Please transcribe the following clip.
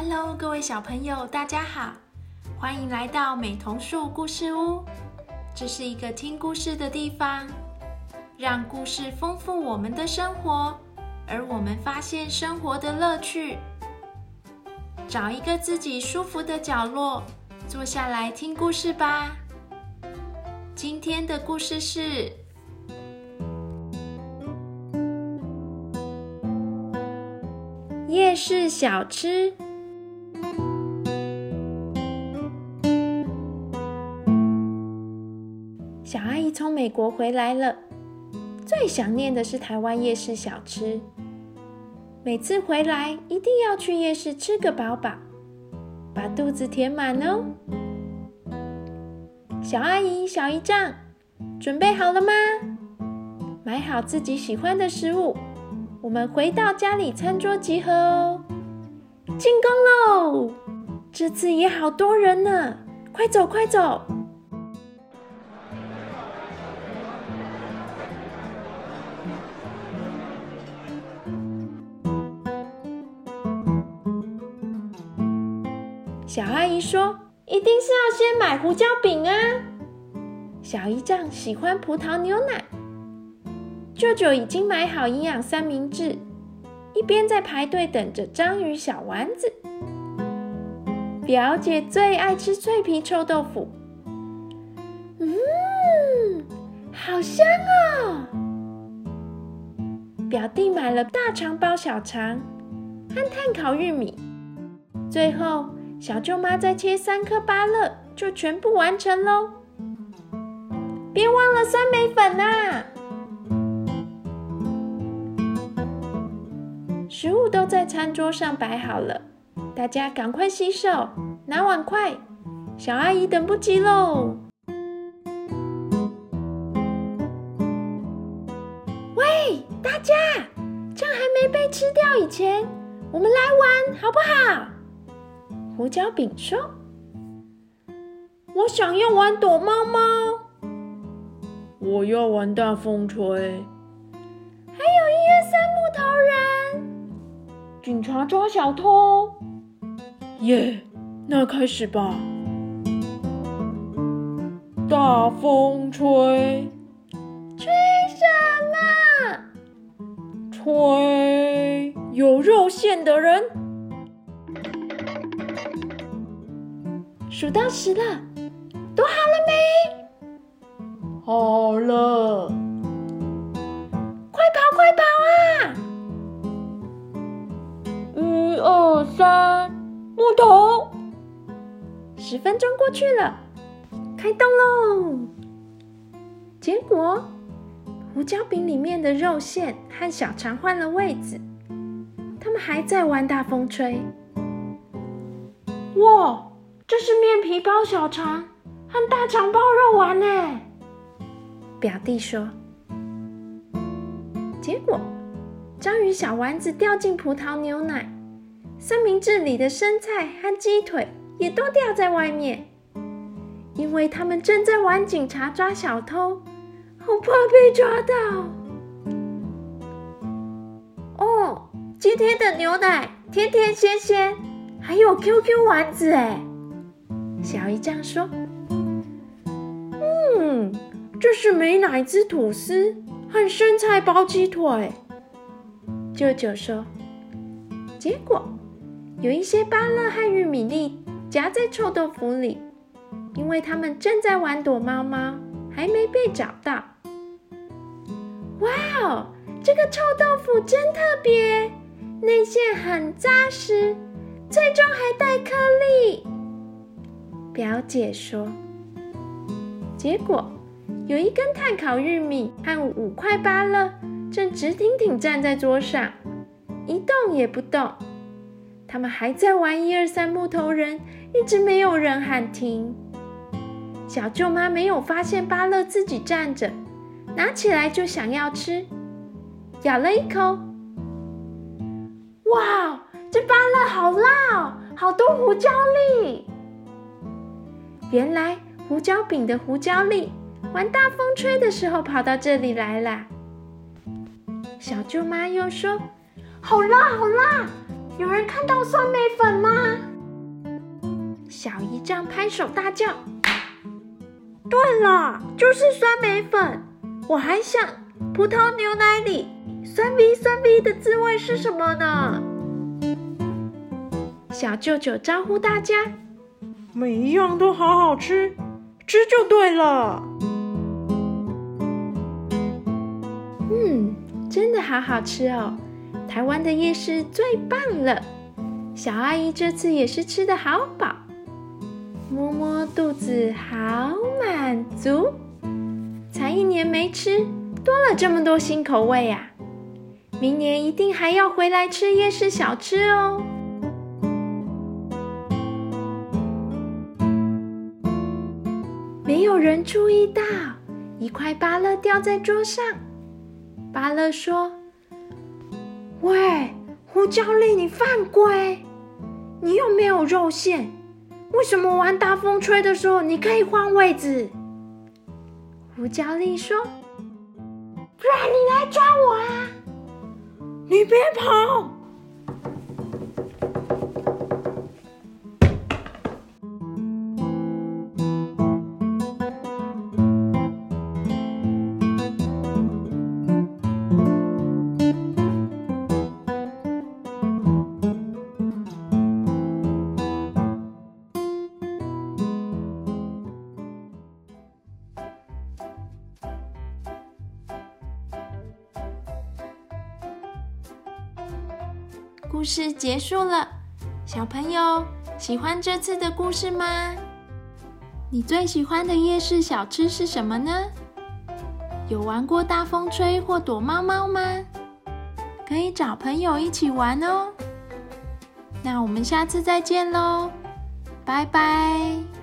Hello，各位小朋友，大家好，欢迎来到美童树故事屋。这是一个听故事的地方，让故事丰富我们的生活，而我们发现生活的乐趣。找一个自己舒服的角落，坐下来听故事吧。今天的故事是夜市小吃。从美国回来了，最想念的是台湾夜市小吃。每次回来一定要去夜市吃个饱饱，把肚子填满哦。小阿姨、小姨丈，准备好了吗？买好自己喜欢的食物，我们回到家里餐桌集合哦。进攻喽！这次也好多人呢，快走快走！小阿姨说：“一定是要先买胡椒饼啊！”小姨丈喜欢葡萄牛奶，舅舅已经买好营养三明治，一边在排队等着章鱼小丸子。表姐最爱吃脆皮臭豆腐，嗯，好香哦！表弟买了大肠包小肠和炭烤玉米，最后。小舅妈再切三颗芭乐，就全部完成喽。别忘了酸梅粉呐！食物都在餐桌上摆好了，大家赶快洗手，拿碗筷。小阿姨等不及喽！喂，大家，趁还没被吃掉以前，我们来玩好不好？胡椒饼说：“我想要玩躲猫猫，我要玩大风吹，还有一二三木头人，警察抓小偷。耶，那开始吧！大风吹，吹什么？吹有肉馅的人。”数到十了，都好了没？好了，快跑快跑啊！一二三，木头。十分钟过去了，开动喽！结果胡椒饼里面的肉馅和小肠换了位置，他们还在玩大风吹。哇！这是面皮包小肠和大肠包肉丸呢。表弟说。结果章鱼小丸子掉进葡萄牛奶，三明治里的生菜和鸡腿也都掉在外面，因为他们正在玩警察抓小偷，好怕被抓到。哦，今天的牛奶甜甜鲜鲜，还有 QQ 丸子哎。小姨丈说：“嗯，这是美乃滋吐司和生菜包鸡腿。”舅舅说：“结果有一些芭乐和玉米粒夹在臭豆腐里，因为他们正在玩躲猫猫，还没被找到。”哇哦，这个臭豆腐真特别，内馅很扎实，最终还带颗粒。表姐说：“结果有一根炭烤玉米和五块芭乐正直挺挺站在桌上，一动也不动。他们还在玩一二三木头人，一直没有人喊停。小舅妈没有发现芭乐自己站着，拿起来就想要吃，咬了一口。哇，这芭乐好辣，好多胡椒粒！”原来胡椒饼的胡椒粒玩大风吹的时候跑到这里来了。小舅妈又说：“好辣，好辣！有人看到酸梅粉吗？小姨丈拍手大叫：“对了，就是酸梅粉！我还想，葡萄牛奶里酸逼酸逼的滋味是什么呢？”小舅舅招呼大家：“每一样都好好吃，吃就对了。”嗯，真的好好吃哦！台湾的夜市最棒了，小阿姨这次也是吃的好饱，摸摸肚子好满足。才一年没吃，多了这么多新口味呀！明年一定还要回来吃夜市小吃哦。没有人注意到，一块芭乐掉在桌上。芭乐说。喂，胡椒粒，你犯规！你又没有肉馅，为什么玩大风吹的时候你可以换位置？胡椒粒说：“不然你来抓我啊！你别跑！”故事结束了，小朋友喜欢这次的故事吗？你最喜欢的夜市小吃是什么呢？有玩过大风吹或躲猫猫吗？可以找朋友一起玩哦。那我们下次再见喽，拜拜。